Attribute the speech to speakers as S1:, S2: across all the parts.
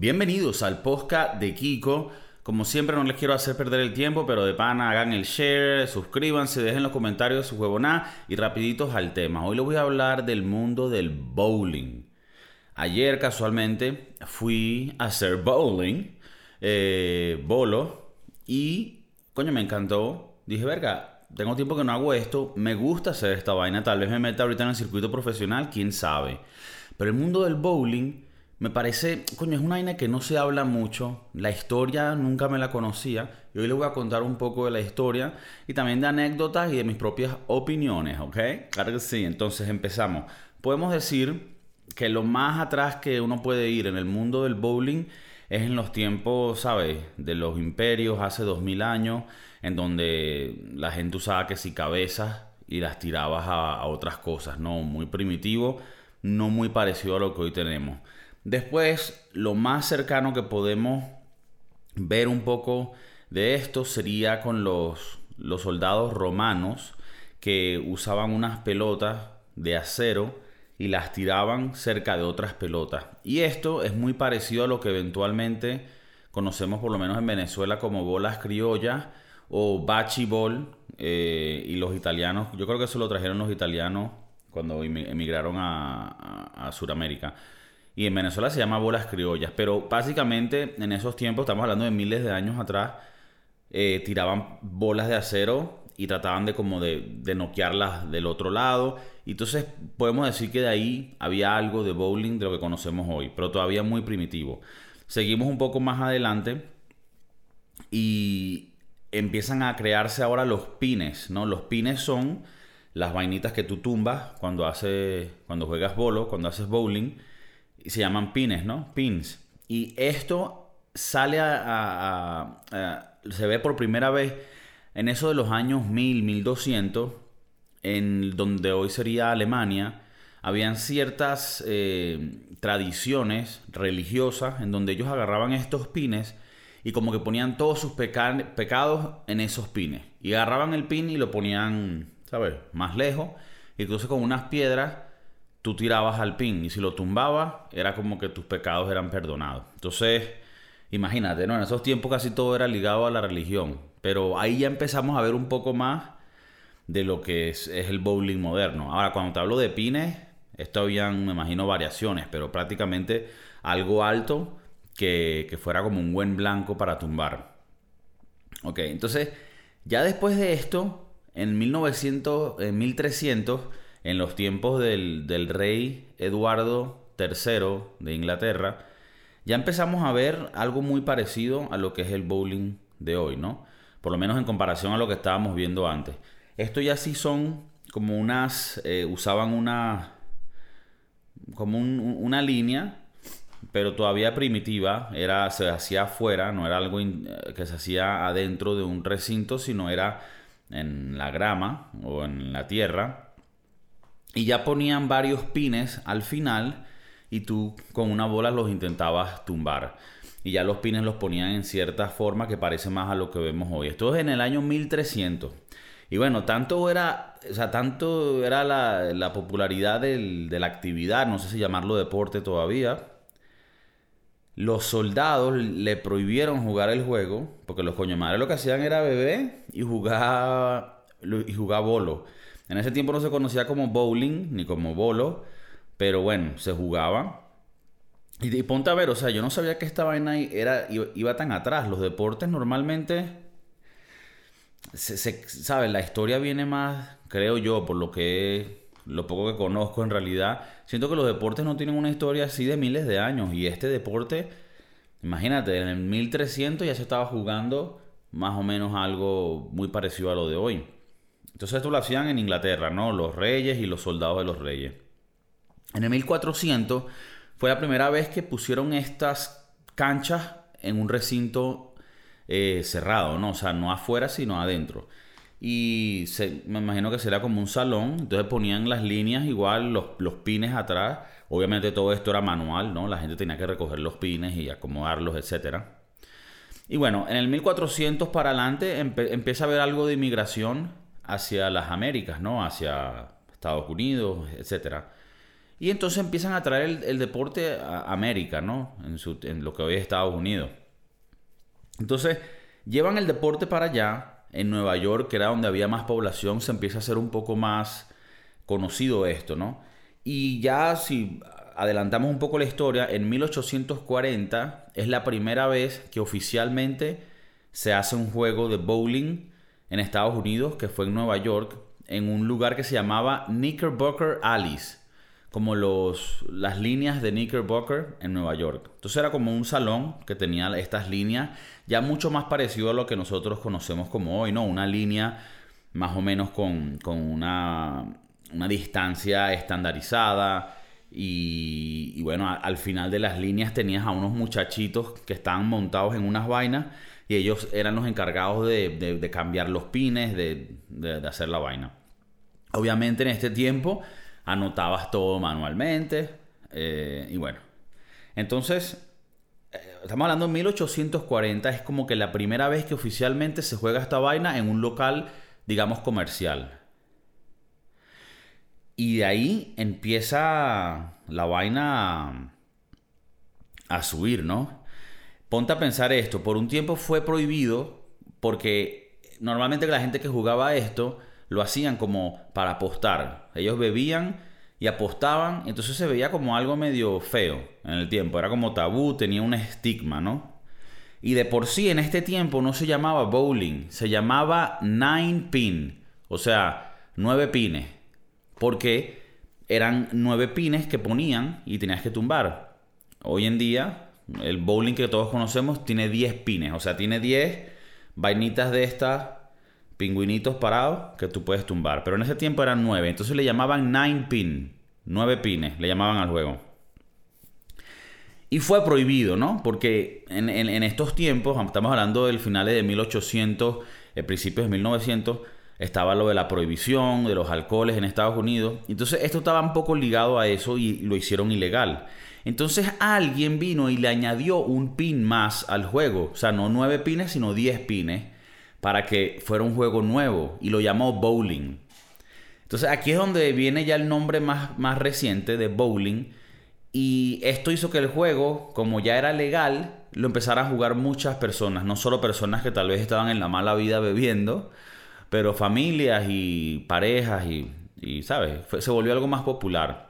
S1: Bienvenidos al podcast de Kiko. Como siempre no les quiero hacer perder el tiempo, pero de pana hagan el share, suscríbanse, dejen los comentarios su huevona y rapiditos al tema. Hoy les voy a hablar del mundo del bowling. Ayer casualmente fui a hacer bowling, eh, bolo, y coño me encantó. Dije, verga, tengo tiempo que no hago esto, me gusta hacer esta vaina, tal vez me meta ahorita en el circuito profesional, quién sabe. Pero el mundo del bowling me parece, coño, es una vaina que no se habla mucho. La historia nunca me la conocía. Y hoy les voy a contar un poco de la historia y también de anécdotas y de mis propias opiniones, ¿ok? Claro que sí. Entonces empezamos. Podemos decir que lo más atrás que uno puede ir en el mundo del bowling es en los tiempos, ¿sabes? De los imperios hace dos mil años, en donde la gente usaba que si cabezas y las tirabas a otras cosas, ¿no? Muy primitivo, no muy parecido a lo que hoy tenemos. Después, lo más cercano que podemos ver un poco de esto sería con los, los soldados romanos que usaban unas pelotas de acero y las tiraban cerca de otras pelotas. Y esto es muy parecido a lo que eventualmente conocemos por lo menos en Venezuela como bolas criollas o bachibol eh, y los italianos, yo creo que eso lo trajeron los italianos cuando emigraron a, a Sudamérica y en Venezuela se llama bolas criollas, pero básicamente en esos tiempos, estamos hablando de miles de años atrás, eh, tiraban bolas de acero y trataban de como de, de noquearlas del otro lado. Y entonces podemos decir que de ahí había algo de bowling de lo que conocemos hoy, pero todavía muy primitivo. Seguimos un poco más adelante y empiezan a crearse ahora los pines, ¿no? Los pines son las vainitas que tú tumbas cuando, hace, cuando juegas bolo, cuando haces bowling y se llaman pines, ¿no? Pins. Y esto sale a, se ve por primera vez en eso de los años 1000, 1200, en donde hoy sería Alemania, habían ciertas eh, tradiciones religiosas en donde ellos agarraban estos pines y como que ponían todos sus pecados en esos pines. Y agarraban el pin y lo ponían, ¿sabes? Más lejos. Y con unas piedras tú tirabas al pin y si lo tumbabas, era como que tus pecados eran perdonados. Entonces, imagínate, ¿no? En esos tiempos casi todo era ligado a la religión, pero ahí ya empezamos a ver un poco más de lo que es, el bowling moderno. Ahora, cuando te hablo de pines, esto habían, me imagino, variaciones, pero prácticamente algo alto que, que fuera como un buen blanco para tumbar. Ok, entonces, ya después de esto, en 1900, en 1300, en los tiempos del, rey Eduardo III de Inglaterra, ya empezamos a ver algo muy parecido a lo que es el bowling de hoy, ¿no? Por lo menos en comparación a lo que estábamos viendo antes. Esto ya sí son como unas, eh, usaban una, como una línea, pero todavía primitiva, era, se hacía afuera, no era algo que se hacía adentro de un recinto, sino era en la grama o en la tierra y ya ponían varios pines al final y tú con una bola los intentabas tumbar. Y ya los pines los ponían en cierta forma que parece más a lo que vemos hoy. Esto es en el año 1300. Y bueno, tanto era, o sea, tanto era la, popularidad de la actividad, no sé si llamarlo deporte todavía. Los soldados le prohibieron jugar el juego, porque los coño lo que hacían era beber y jugar, y jugar bolo. En ese tiempo no se conocía como bowling ni como bolo, pero bueno, se jugaba. Y, ponte a ver, o sea, yo no sabía que esta vaina era, iba, tan atrás. Los deportes normalmente, se, ¿sabes? La historia viene más, creo yo, por lo que lo poco que conozco en realidad. Siento que los deportes no tienen una historia así de miles de años. Y este deporte, imagínate, en el 1300 ya se estaba jugando más o menos algo muy parecido a lo de hoy. Entonces esto lo hacían en Inglaterra, ¿no? Los reyes y los soldados de los reyes. En el 1400 fue la primera vez que pusieron estas canchas en un recinto eh, cerrado, ¿no? O sea, no afuera, sino adentro. Y me imagino que será como un salón. Entonces ponían las líneas igual, los, los, pines atrás. Obviamente todo esto era manual, ¿no? La gente tenía que recoger los pines y acomodarlos, etc. Y bueno, en el 1400 para adelante empieza a haber algo de inmigración hacia las Américas, ¿no? Hacia Estados Unidos, etc. Y entonces empiezan a traer el, deporte a América, ¿no? En, en lo que hoy es Estados Unidos. Entonces, llevan el deporte para allá. En Nueva York, que era donde había más población, se empieza a hacer un poco más conocido esto, ¿no? Y ya si adelantamos un poco la historia, en 1840 es la primera vez que oficialmente se hace un juego de bowling en Estados Unidos, que fue en Nueva York, en un lugar que se llamaba Knickerbocker Alice, como los, las líneas de Knickerbocker en Nueva York. Entonces era como un salón que tenía estas líneas, ya mucho más parecido a lo que nosotros conocemos como hoy, ¿no? Una línea más o menos con, una, una distancia estandarizada. Y, bueno, al final de las líneas tenías a unos muchachitos que estaban montados en unas vainas y ellos eran los encargados de, cambiar los pines, de, hacer la vaina. Obviamente en este tiempo anotabas todo manualmente eh, y bueno. Entonces, eh, estamos hablando de 1840, es como que la primera vez que oficialmente se juega esta vaina en un local, digamos, comercial. Y de ahí empieza la vaina a subir, ¿no? Ponte a pensar esto, por un tiempo fue prohibido porque normalmente la gente que jugaba esto lo hacían como para apostar. Ellos bebían y apostaban, entonces se veía como algo medio feo en el tiempo, era como tabú, tenía un estigma, ¿no? Y de por sí en este tiempo no se llamaba bowling, se llamaba nine pin, o sea, nueve pines, porque eran nueve pines que ponían y tenías que tumbar. Hoy en día el bowling que todos conocemos tiene 10 pines, o sea, tiene 10 vainitas de estas, pingüinitos parados que tú puedes tumbar. Pero en ese tiempo eran 9, entonces le llamaban 9 pin, 9 pines, le llamaban al juego. Y fue prohibido, ¿no? Porque en, estos tiempos, estamos hablando del finales de 1800, eh, principios de 1900, estaba lo de la prohibición de los alcoholes en Estados Unidos. Entonces esto estaba un poco ligado a eso y lo hicieron ilegal. Entonces alguien vino y le añadió un pin más al juego. O sea, no nueve pines, sino diez pines. Para que fuera un juego nuevo. Y lo llamó bowling. Entonces aquí es donde viene ya el nombre más, más reciente de bowling. Y esto hizo que el juego, como ya era legal, lo empezaran a jugar muchas personas. No solo personas que tal vez estaban en la mala vida bebiendo, pero familias y parejas y, y ¿sabes? se volvió algo más popular.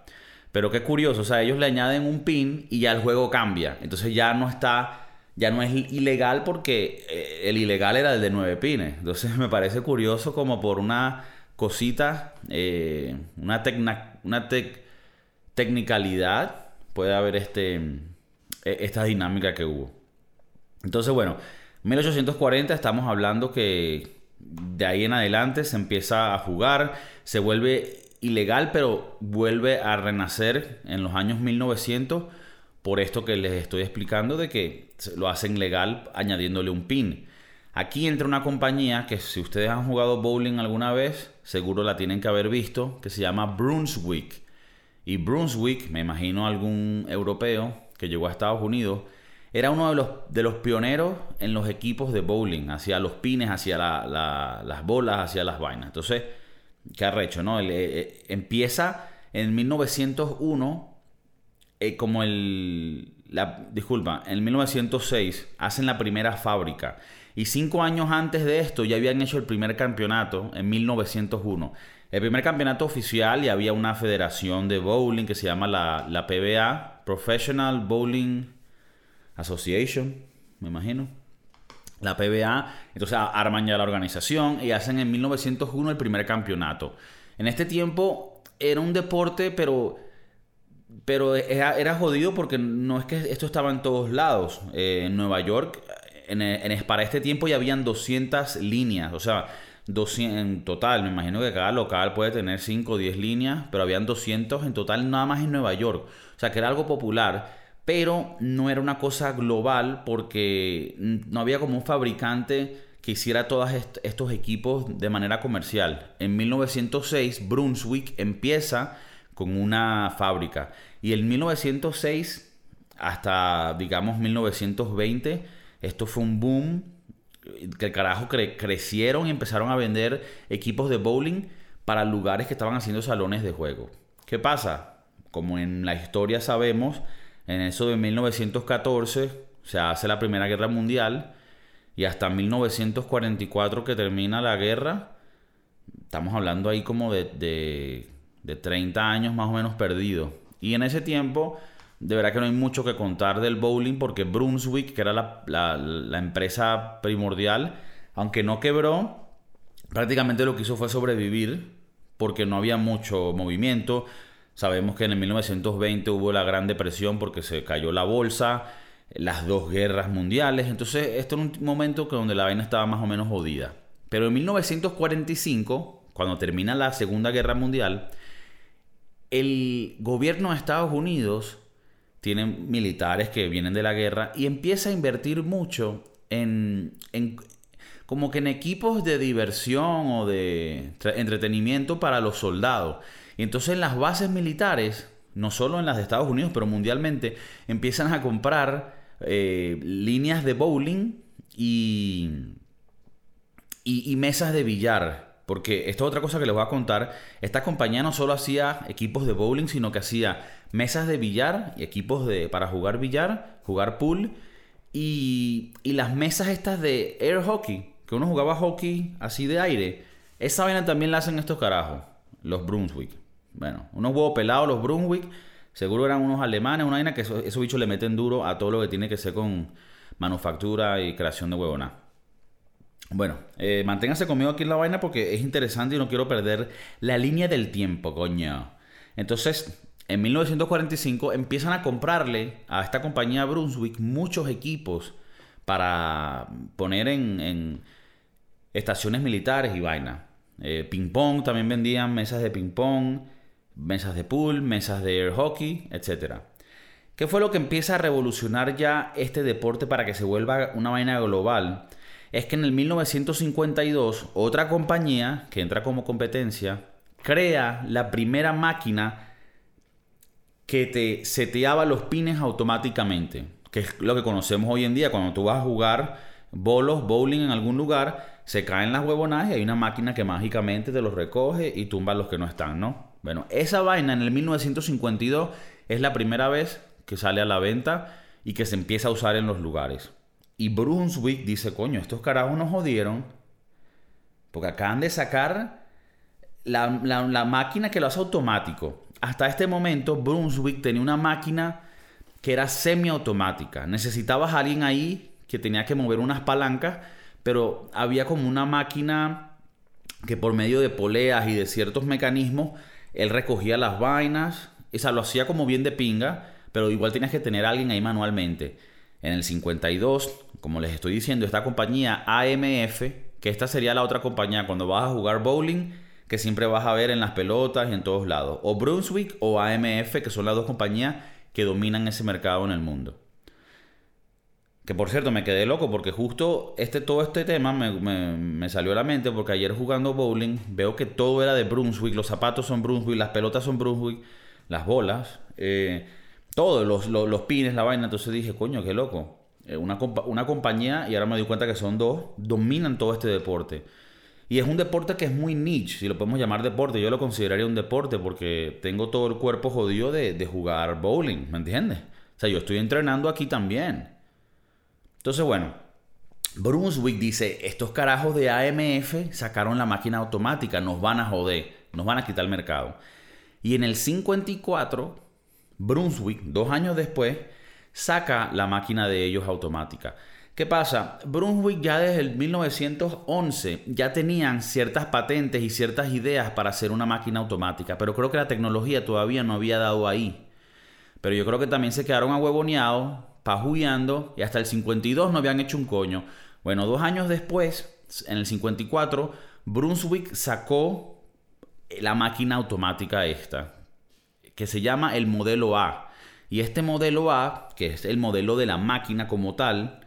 S1: Pero qué curioso, o sea, ellos le añaden un pin y ya el juego cambia. Entonces ya no está, ya no es ilegal porque eh, el ilegal era el de nueve pines. Entonces me parece curioso como por una cosita, eh, una, una tecnicalidad, puede haber este, e, esta dinámica que hubo. Entonces, bueno, 1840 estamos hablando que de ahí en adelante se empieza a jugar, se vuelve ilegal, pero vuelve a renacer en los años 1900 por esto que les estoy explicando de que lo hacen legal añadiéndole un pin. Aquí entra una compañía que si ustedes han jugado bowling alguna vez, seguro la tienen que haber visto, que se llama Brunswick. Y Brunswick, me imagino algún europeo que llegó a Estados Unidos, era uno de los, de los pioneros en los equipos de bowling, hacia los pines, hacia las bolas, hacia las vainas. Entonces, qué arrecho, ¿no? Eh, eh, empieza en 1901 eh, como el... Disculpa, en 1906 hacen la primera fábrica. Y cinco años antes de esto ya habían hecho el primer campeonato en 1901. El primer campeonato oficial y había una federación de bowling que se llama la, la PBA, Professional Bowling Association, me imagino la PBA, entonces arman ya la organización y hacen en 1901 el primer campeonato. En este tiempo era un deporte, pero, pero era, jodido porque no es que esto estaba en todos lados. Eh, en Nueva York, en, para este tiempo ya habían 200 líneas, o sea, 200 en total. Me imagino que cada local puede tener 5 o 10 líneas, pero habían 200 en total nada más en Nueva York. O sea, que era algo popular pero no era una cosa global porque no había como un fabricante que hiciera todos estos equipos de manera comercial. En 1906 Brunswick empieza con una fábrica y en 1906 hasta digamos 1920 esto fue un boom que carajo crecieron y empezaron a vender equipos de bowling para lugares que estaban haciendo salones de juego. ¿Qué pasa? como en la historia sabemos, en eso de 1914 se hace la Primera Guerra Mundial y hasta 1944 que termina la guerra, estamos hablando ahí como de, de, de 30 años más o menos perdidos. Y en ese tiempo, de verdad que no hay mucho que contar del bowling porque Brunswick, que era la, la empresa primordial, aunque no quebró, prácticamente lo que hizo fue sobrevivir porque no había mucho movimiento. Sabemos que en el 1920 hubo la Gran Depresión porque se cayó la bolsa, las dos guerras mundiales. Entonces, esto era un momento que donde la vaina estaba más o menos jodida. Pero en 1945, cuando termina la Segunda Guerra Mundial, el gobierno de Estados Unidos tiene militares que vienen de la guerra y empieza a invertir mucho en, en como que en equipos de diversión o de entretenimiento para los soldados. Y entonces en las bases militares, no solo en las de Estados Unidos, pero mundialmente, empiezan a comprar eh, líneas de bowling y, y, mesas de billar. Porque esto es otra cosa que les voy a contar. Esta compañía no solo hacía equipos de bowling, sino que hacía mesas de billar y equipos de, para jugar billar, jugar pool y, y las mesas estas de air hockey, que uno jugaba hockey así de aire. Esa vaina también la hacen estos carajos, los Brunswick. Bueno, unos huevos pelados, los Brunswick. Seguro eran unos alemanes, una vaina que esos, bichos le meten duro a todo lo que tiene que ser con manufactura y creación de huevona. Bueno, eh, manténganse conmigo aquí en la vaina porque es interesante y no quiero perder la línea del tiempo, coño. Entonces, en 1945 empiezan a comprarle a esta compañía Brunswick muchos equipos para poner en, estaciones militares y vaina. Eh, ping pong, también vendían mesas de ping pong, mesas de pool, mesas de air hockey, etc. ¿Qué fue lo que empieza a revolucionar ya este deporte para que se vuelva una vaina global? Es que en el 1952 otra compañía que entra como competencia crea la primera máquina que te seteaba los pines automáticamente, que es lo que conocemos hoy en día cuando tú vas a jugar bolos, bowling en algún lugar, se caen las huevonadas y hay una máquina que mágicamente te los recoge y tumba los que no están, ¿no? Bueno, esa vaina en el 1952 es la primera vez que sale a la venta y que se empieza a usar en los lugares. Y Brunswick dice, coño, estos carajos nos jodieron porque acaban de sacar la, la máquina que lo hace automático. Hasta este momento Brunswick tenía una máquina que era semiautomática. Necesitabas a alguien ahí que tenía que mover unas palancas, pero había como una máquina que por medio de poleas y de ciertos mecanismos él recogía las vainas, esa lo hacía como bien de pinga, pero igual tenías que tener a alguien ahí manualmente. En el 52, como les estoy diciendo, esta compañía AMF, que esta sería la otra compañía cuando vas a jugar bowling, que siempre vas a ver en las pelotas y en todos lados, o Brunswick o AMF, que son las dos compañías que dominan ese mercado en el mundo. Que por cierto, me quedé loco porque justo este, todo este tema me, salió a la mente porque ayer jugando bowling veo que todo era de Brunswick, los zapatos son Brunswick, las pelotas son Brunswick, las bolas, eh, todo, los, los, pines, la vaina. Entonces dije, coño, qué loco. Eh, una, una compañía, y ahora me di cuenta que son dos, dominan todo este deporte. Y es un deporte que es muy niche, si lo podemos llamar deporte. Yo lo consideraría un deporte porque tengo todo el cuerpo jodido de, de jugar bowling, ¿me entiendes? O sea, yo estoy entrenando aquí también. Entonces, bueno, Brunswick dice, estos carajos de AMF sacaron la máquina automática, nos van a joder, nos van a quitar el mercado. Y en el 54, Brunswick, dos años después, saca la máquina de ellos automática. ¿Qué pasa? Brunswick ya desde el 1911 ya tenían ciertas patentes y ciertas ideas para hacer una máquina automática, pero creo que la tecnología todavía no había dado ahí. Pero yo creo que también se quedaron ahuevoneados y hasta el 52 no habían hecho un coño. Bueno, dos años después, en el 54, Brunswick sacó la máquina automática esta, que se llama el modelo A. Y este modelo A, que es el modelo de la máquina como tal,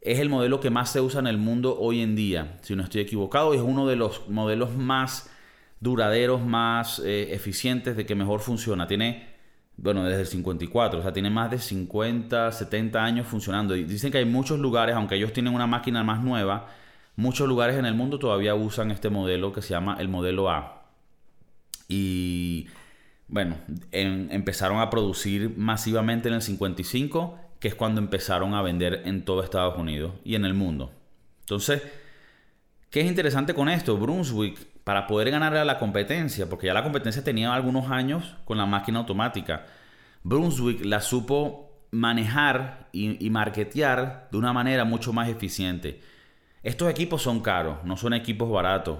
S1: es el modelo que más se usa en el mundo hoy en día, si no estoy equivocado, es uno de los modelos más duraderos, más eh, eficientes, de que mejor funciona. Tiene bueno, desde el 54, o sea, tiene más de 50, 70 años funcionando. Y dicen que hay muchos lugares, aunque ellos tienen una máquina más nueva, muchos lugares en el mundo todavía usan este modelo que se llama el modelo A. Y bueno, empezaron a producir masivamente en el 55, que es cuando empezaron a vender en todo Estados Unidos y en el mundo. Entonces, ¿qué es interesante con esto? Brunswick, para poder ganar a la competencia, porque ya la competencia tenía algunos años con la máquina automática, Brunswick la supo manejar y, marketear de una manera mucho más eficiente. Estos equipos son caros, no son equipos baratos.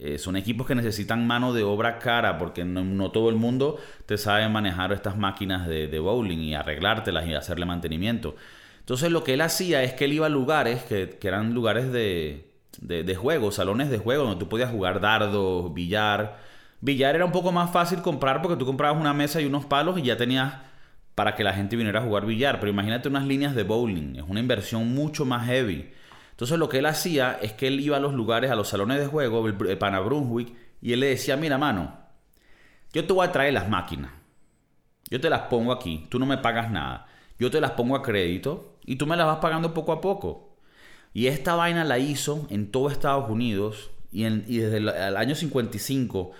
S1: Eh, son equipos que necesitan mano de obra cara porque no, todo el mundo te sabe manejar estas máquinas de, bowling y arreglártelas y hacerle mantenimiento. Entonces lo que él hacía es que él iba a lugares que, eran lugares de, de, juego, salones de juego donde tú podías jugar dardos, billar. Billar era un poco más fácil comprar porque tú comprabas una mesa y unos palos y ya tenías para que la gente viniera a jugar billar. Pero imagínate unas líneas de bowling, es una inversión mucho más heavy. Entonces lo que él hacía es que él iba a los lugares, a los salones de juego, el, Pana Brunswick, y él le decía, mira mano, yo te voy a traer las máquinas. Yo te las pongo aquí, tú no me pagas nada. Yo te las pongo a crédito y tú me las vas pagando poco a poco. Y esta vaina la hizo en todo Estados Unidos y, desde el, el, año 55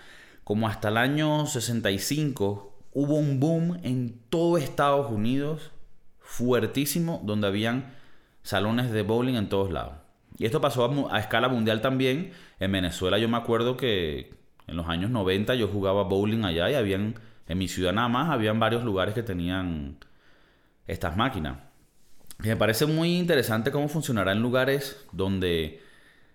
S1: como hasta el año 65 hubo un boom en todo Estados Unidos fuertísimo donde habían salones de bowling en todos lados. Y esto pasó a, escala mundial también. En Venezuela yo me acuerdo que en los años 90 yo jugaba bowling allá y habían, en mi ciudad nada más, habían varios lugares que tenían estas máquinas. Me parece muy interesante cómo funcionará en lugares donde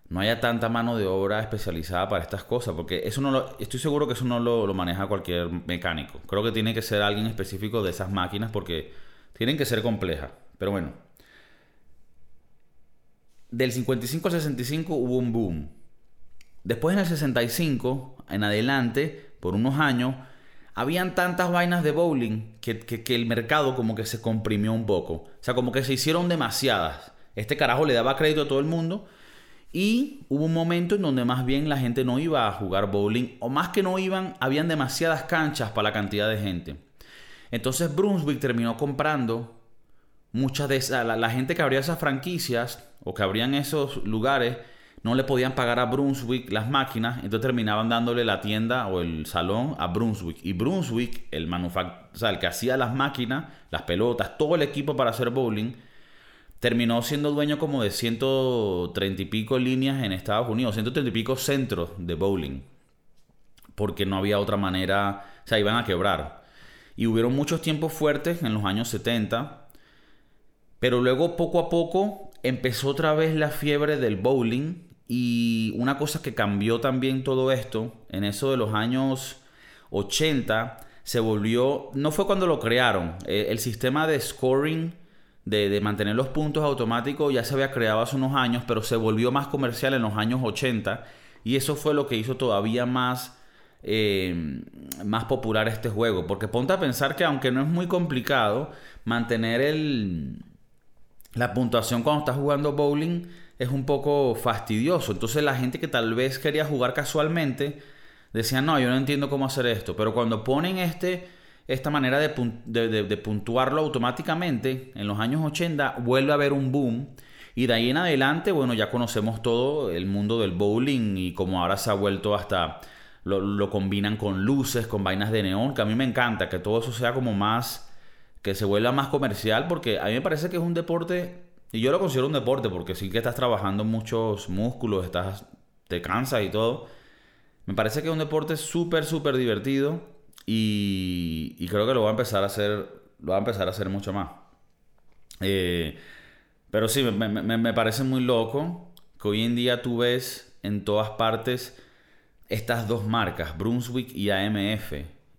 S1: no haya tanta mano de obra especializada para estas cosas, porque eso no lo, estoy seguro que eso no lo, lo maneja cualquier mecánico. Creo que tiene que ser alguien específico de esas máquinas porque tienen que ser complejas. Pero bueno, del 55 al 65 hubo un boom. Después en el 65, en adelante, por unos años, habían tantas vainas de bowling que, el mercado como que se comprimió un poco. O sea, como que se hicieron demasiadas. Este carajo le daba crédito a todo el mundo. Y hubo un momento en donde más bien la gente no iba a jugar bowling. O más que no iban, habían demasiadas canchas para la cantidad de gente. Entonces Brunswick terminó comprando muchas de esas, la, gente que abría esas franquicias o que abrían esos lugares no le podían pagar a Brunswick las máquinas, entonces terminaban dándole la tienda o el salón a Brunswick. Y Brunswick, el manufact o sea, el que hacía las máquinas, las pelotas, todo el equipo para hacer bowling, terminó siendo dueño como de 130 y pico líneas en Estados Unidos, 130 y pico centros de bowling. Porque no había otra manera, o sea, iban a quebrar. Y hubieron muchos tiempos fuertes en los años 70 pero luego poco a poco empezó otra vez la fiebre del bowling y una cosa que cambió también todo esto, en eso de los años 80, se volvió, no fue cuando lo crearon, eh, el sistema de scoring, de, mantener los puntos automáticos ya se había creado hace unos años, pero se volvió más comercial en los años 80 y eso fue lo que hizo todavía más, eh, más popular este juego, porque ponte a pensar que aunque no es muy complicado, mantener el la puntuación cuando estás jugando bowling es un poco fastidioso. Entonces la gente que tal vez quería jugar casualmente decía, no, yo no entiendo cómo hacer esto. Pero cuando ponen este, esta manera de, puntuarlo automáticamente, en los años 80 vuelve a haber un boom. Y de ahí en adelante, bueno, ya conocemos todo el mundo del bowling y como ahora se ha vuelto hasta... Lo, lo combinan con luces, con vainas de neón, que a mí me encanta, que todo eso sea como más que se vuelva más comercial, porque a mí me parece que es un deporte, y yo lo considero un deporte, porque sí que estás trabajando muchos músculos, estás, te cansas y todo. Me parece que es un deporte súper, súper divertido y, creo que lo va a empezar a hacer, lo va a empezar a hacer mucho más. Eh, pero sí, me parece muy loco que hoy en día tú ves en todas partes estas dos marcas, Brunswick y AMF.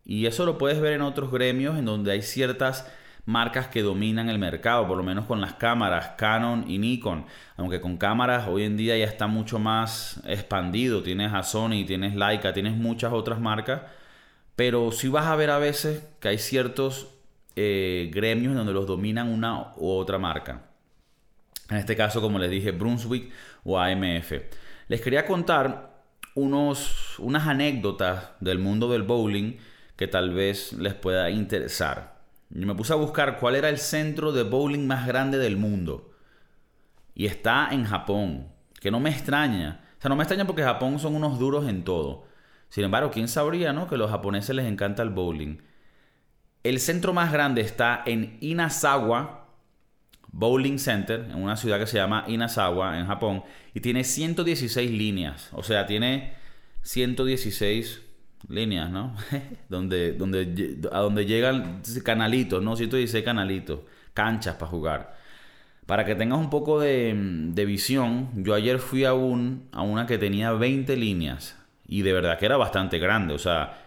S1: Y eso lo puedes ver en otros gremios en donde hay ciertas marcas que dominan el mercado, por lo menos con las cámaras Canon y Nikon, aunque con cámaras hoy en día ya está mucho más expandido, tienes a Sony, tienes Leica, tienes muchas otras marcas, pero sí vas a ver a veces que hay ciertos eh, gremios donde los dominan una u otra marca. En este caso, como les dije, Brunswick o AMF. Les quería contar unos, unas anécdotas del mundo del bowling que tal vez les pueda interesar. Yo me puse a buscar cuál era el centro de bowling más grande del mundo. Y está en Japón. Que no me extraña. O sea, no me extraña porque Japón son unos duros en todo. Sin embargo, ¿quién sabría, no? Que a los japoneses les encanta el bowling. El centro más grande está en Inazawa Bowling Center, en una ciudad que se llama Inazawa, en Japón, y tiene 116 líneas. O sea, tiene 116 líneas, ¿no? donde, donde, a donde llegan canalitos, ¿no? 116 canalitos, canchas para jugar. Para que tengas un poco de, de visión, yo ayer fui a, un, a una que tenía 20 líneas y de verdad que era bastante grande, o sea,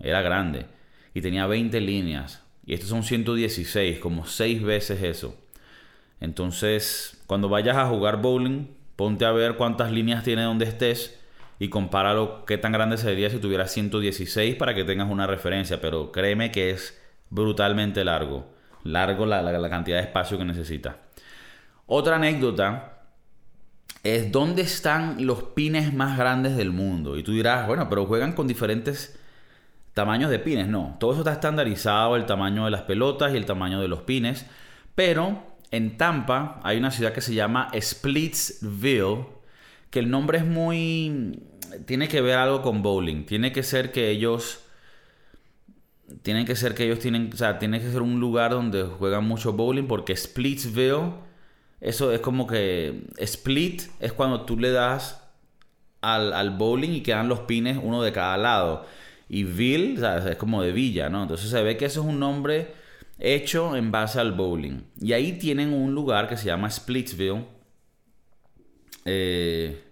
S1: era grande y tenía 20 líneas. Y estos son 116, como 6 veces eso. Entonces, cuando vayas a jugar bowling, ponte a ver cuántas líneas tiene donde estés y compáralo qué tan grande sería si tuviera 116 para que tengas una referencia. Pero créeme que es brutalmente largo. Largo la, la cantidad de espacio que necesita. Otra anécdota es dónde están los pines más grandes del mundo. Y tú dirás, bueno, pero juegan con diferentes tamaños de pines. No, todo eso está estandarizado, el tamaño de las pelotas y el tamaño de los pines. Pero en Tampa hay una ciudad que se llama Splitsville, que el nombre es muy... tiene que ver algo con bowling. Tiene que ser que ellos... Tienen que ser que ellos tienen... O sea, tiene que ser un lugar donde juegan mucho bowling porque Splitsville... Eso es como que... Split es cuando tú le das al, al bowling y quedan los pines uno de cada lado. Y Ville, es como de villa, ¿no? Entonces se ve que eso es un nombre hecho en base al bowling. Y ahí tienen un lugar que se llama Splitsville. Eh,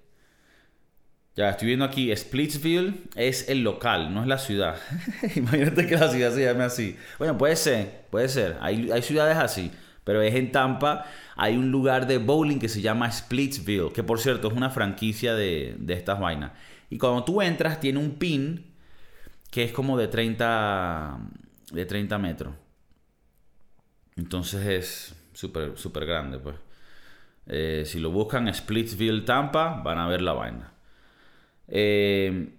S1: ya estoy viendo aquí, Splitsville es el local, no es la ciudad. Imagínate que la ciudad se llame así. Bueno, puede ser, puede ser. Hay, hay ciudades así, pero es en Tampa. Hay un lugar de bowling que se llama Splitsville, que por cierto es una franquicia de, de estas vainas. Y cuando tú entras, tiene un pin que es como de 30, de 30 metros. Entonces es súper super grande, pues. Eh, si lo buscan Splitsville, Tampa, van a ver la vaina. Eh,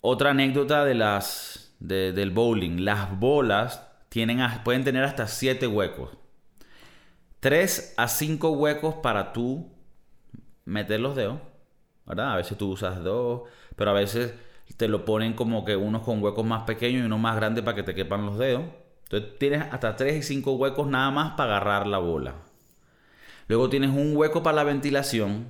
S1: otra anécdota de las, del bowling. Las bolas tienen, pueden tener hasta 7 huecos. 3 a 5 huecos para tú meter los dedos. ¿Verdad? A veces tú usas dos, pero a veces te lo ponen como que unos con huecos más pequeños y uno más grande para que te quepan los dedos. Entonces tienes hasta 3 y 5 huecos nada más para agarrar la bola. Luego tienes un hueco para la ventilación.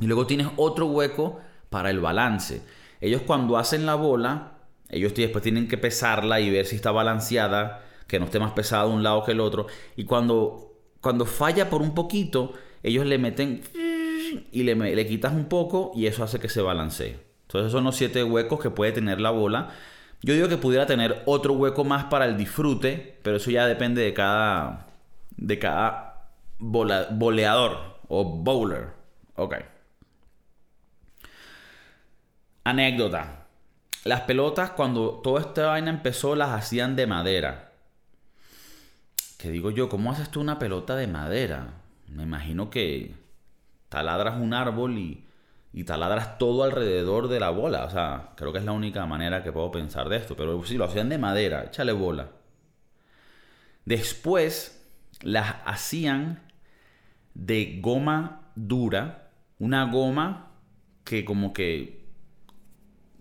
S1: Y luego tienes otro hueco para el balance. Ellos cuando hacen la bola, ellos después tienen que pesarla y ver si está balanceada, que no esté más pesada de un lado que el otro. Y cuando, cuando falla por un poquito, ellos le meten y le, le quitas un poco y eso hace que se balancee. Entonces son los siete huecos que puede tener la bola. Yo digo que pudiera tener otro hueco más para el disfrute, pero eso ya depende de cada, de cada bola, boleador o bowler. Ok. Anécdota. Las pelotas cuando toda esta vaina empezó las hacían de madera. Que digo yo, ¿cómo haces tú una pelota de madera? Me imagino que taladras un árbol y y taladras todo alrededor de la bola. O sea, creo que es la única manera que puedo pensar de esto. Pero si lo hacían de madera, échale bola. Después las hacían de goma dura. Una goma que como que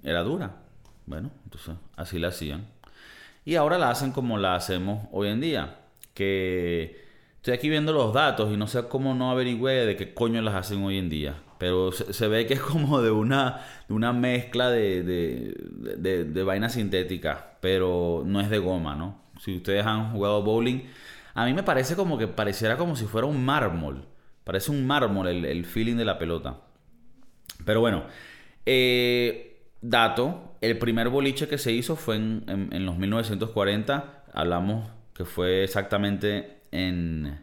S1: era dura. Bueno, entonces así la hacían. Y ahora la hacen como la hacemos hoy en día. Que estoy aquí viendo los datos y no sé cómo no averigüe de qué coño las hacen hoy en día. Pero se, ve que es como de una, una mezcla de, de, de, vaina sintética, pero no es de goma, ¿no? Si ustedes han jugado bowling, a mí me parece como que pareciera como si fuera un mármol. Parece un mármol el, feeling de la pelota. Pero bueno, eh, dato, el primer boliche que se hizo fue en, en, los 1940. Hablamos que fue exactamente en,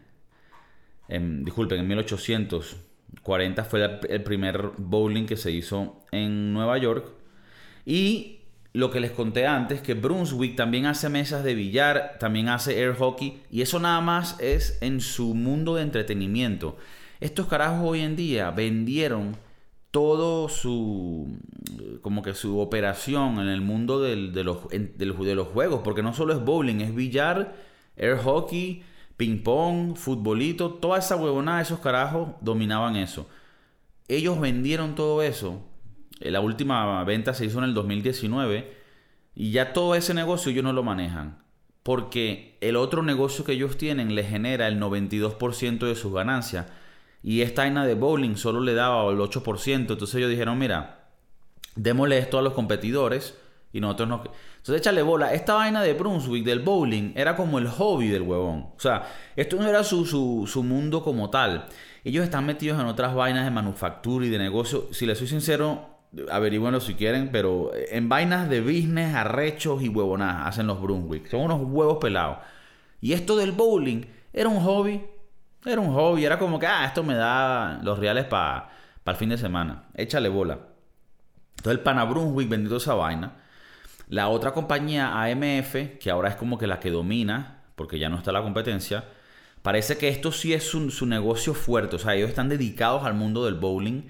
S1: en disculpen, en 1800. 40 fue el primer bowling que se hizo en Nueva York. Y lo que les conté antes, que Brunswick también hace mesas de billar, también hace air hockey, y eso nada más es en su mundo de entretenimiento. Estos carajos hoy en día vendieron todo su como que su operación en el mundo de, los, de los juegos, porque no solo es bowling, es billar, air hockey, ping pong, futbolito, toda esa huevonada, esos carajos dominaban eso. Ellos vendieron todo eso la última venta se hizo en el 2019 y ya todo ese negocio ellos no lo manejan. Porque el otro negocio que ellos tienen les genera el 92% de sus ganancias. Y esta vaina de bowling solo le daba el 8%. Entonces ellos dijeron, mira, démosle esto a los competidores y nosotros no... Entonces échale bola. Esta vaina de Brunswick, del bowling, era como el hobby del huevón. O sea, esto no era su, su, su mundo como tal. Ellos están metidos en otras vainas de manufactura y de negocio. Si les soy sincero, averigüenlo si quieren, pero en vainas de business, arrechos y huevonadas hacen los Brunswick. Son unos huevos pelados. Y esto del bowling era un hobby. Era un hobby. Era como que, ah, esto me da los reales para el fin de semana. Échale bola. Entonces el Pana Brunswick vendió esa vaina. La otra compañía, AMF, que ahora es como que la que domina, porque ya no está la competencia, parece que esto sí es su, su negocio fuerte. O sea, ellos están dedicados al mundo del bowling.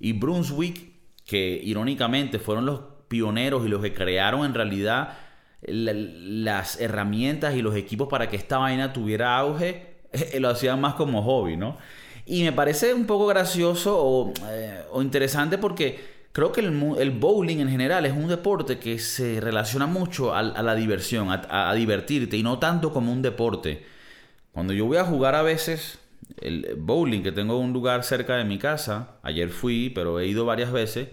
S1: Y Brunswick que irónicamente fueron los pioneros y los que crearon en realidad las herramientas y los equipos para que esta vaina tuviera auge, lo hacían más como hobby, ¿no? Y me parece un poco gracioso o, eh, interesante porque creo que el, bowling en general es un deporte que se relaciona mucho a, la diversión, a, divertirte y no tanto como un deporte. Cuando yo voy a jugar a veces el bowling, que tengo un lugar cerca de mi casa, ayer fui, pero he ido varias veces,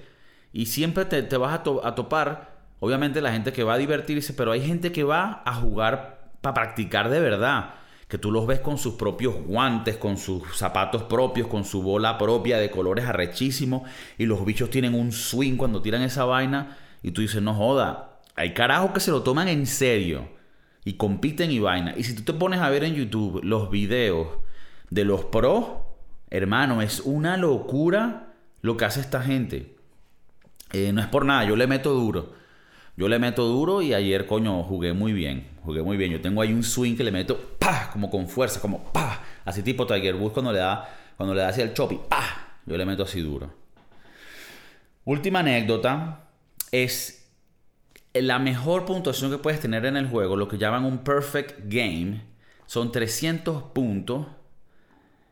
S1: y siempre te, vas a, a, topar, obviamente la gente que va a divertirse, pero hay gente que va a jugar para practicar de verdad. Que tú los ves con sus propios guantes, con sus zapatos propios, con su bola propia de colores arrechísimos. Y los bichos tienen un swing cuando tiran esa vaina. Y tú dices, no joda. Hay carajos que se lo toman en serio. Y compiten y vaina. Y si tú te pones a ver en YouTube los videos de los pros, hermano, es una locura lo que hace esta gente. Eh, no es por nada, yo le meto duro. Yo le meto duro y ayer, coño, jugué muy bien. Jugué muy bien. Yo tengo ahí un swing que le meto, pa, como con fuerza, como pa, así tipo Tiger Woods cuando le da, cuando le da hacia el chop y pa, yo le meto así duro. Última anécdota es la mejor puntuación que puedes tener en el juego, lo que llaman un perfect game, son 300 puntos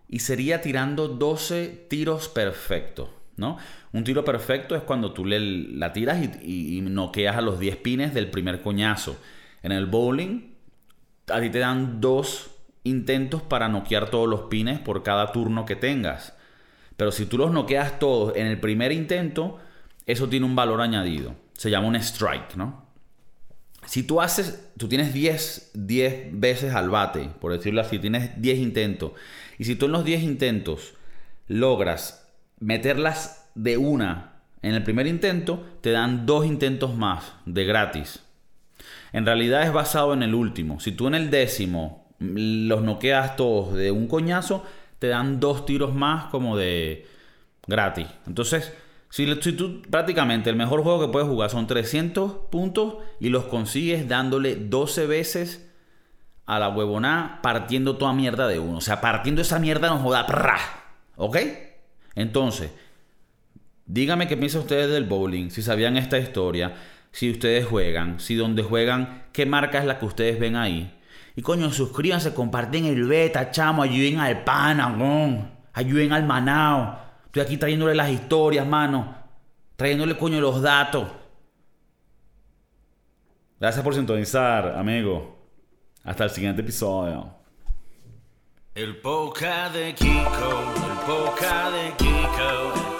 S1: y sería tirando 12 tiros perfectos. ¿no? Un tiro perfecto es cuando tú le, la tiras y, y, noqueas a los 10 pines del primer coñazo. En el bowling, a ti te dan dos intentos para noquear todos los pines por cada turno que tengas. Pero si tú los noqueas todos en el primer intento, eso tiene un valor añadido. Se llama un strike, ¿no? Si tú haces, tú tienes 10, 10 veces al bate, por decirlo así, tienes 10 intentos. Y si tú en los 10 intentos logras meterlas de una en el primer intento, te dan dos intentos más de gratis. En realidad es basado en el último. Si tú en el décimo los noqueas todos de un coñazo, te dan dos tiros más como de gratis. Entonces, si, si, tú prácticamente el mejor juego que puedes jugar son 300 puntos y los consigues dándole 12 veces a la huevona partiendo toda mierda de uno. O sea, partiendo esa mierda no joda. ¿Ok? Entonces, dígame qué piensan ustedes del bowling, si sabían esta historia, si ustedes juegan, si donde juegan, qué marca es la que ustedes ven ahí. Y coño, suscríbanse, comparten el beta, chamo, ayuden al pana, ayuden al manao. Estoy aquí trayéndole las historias, mano. Trayéndole, coño, los datos. Gracias por sintonizar, amigo. Hasta el siguiente episodio. El poca de Kiko, el poca de Kiko.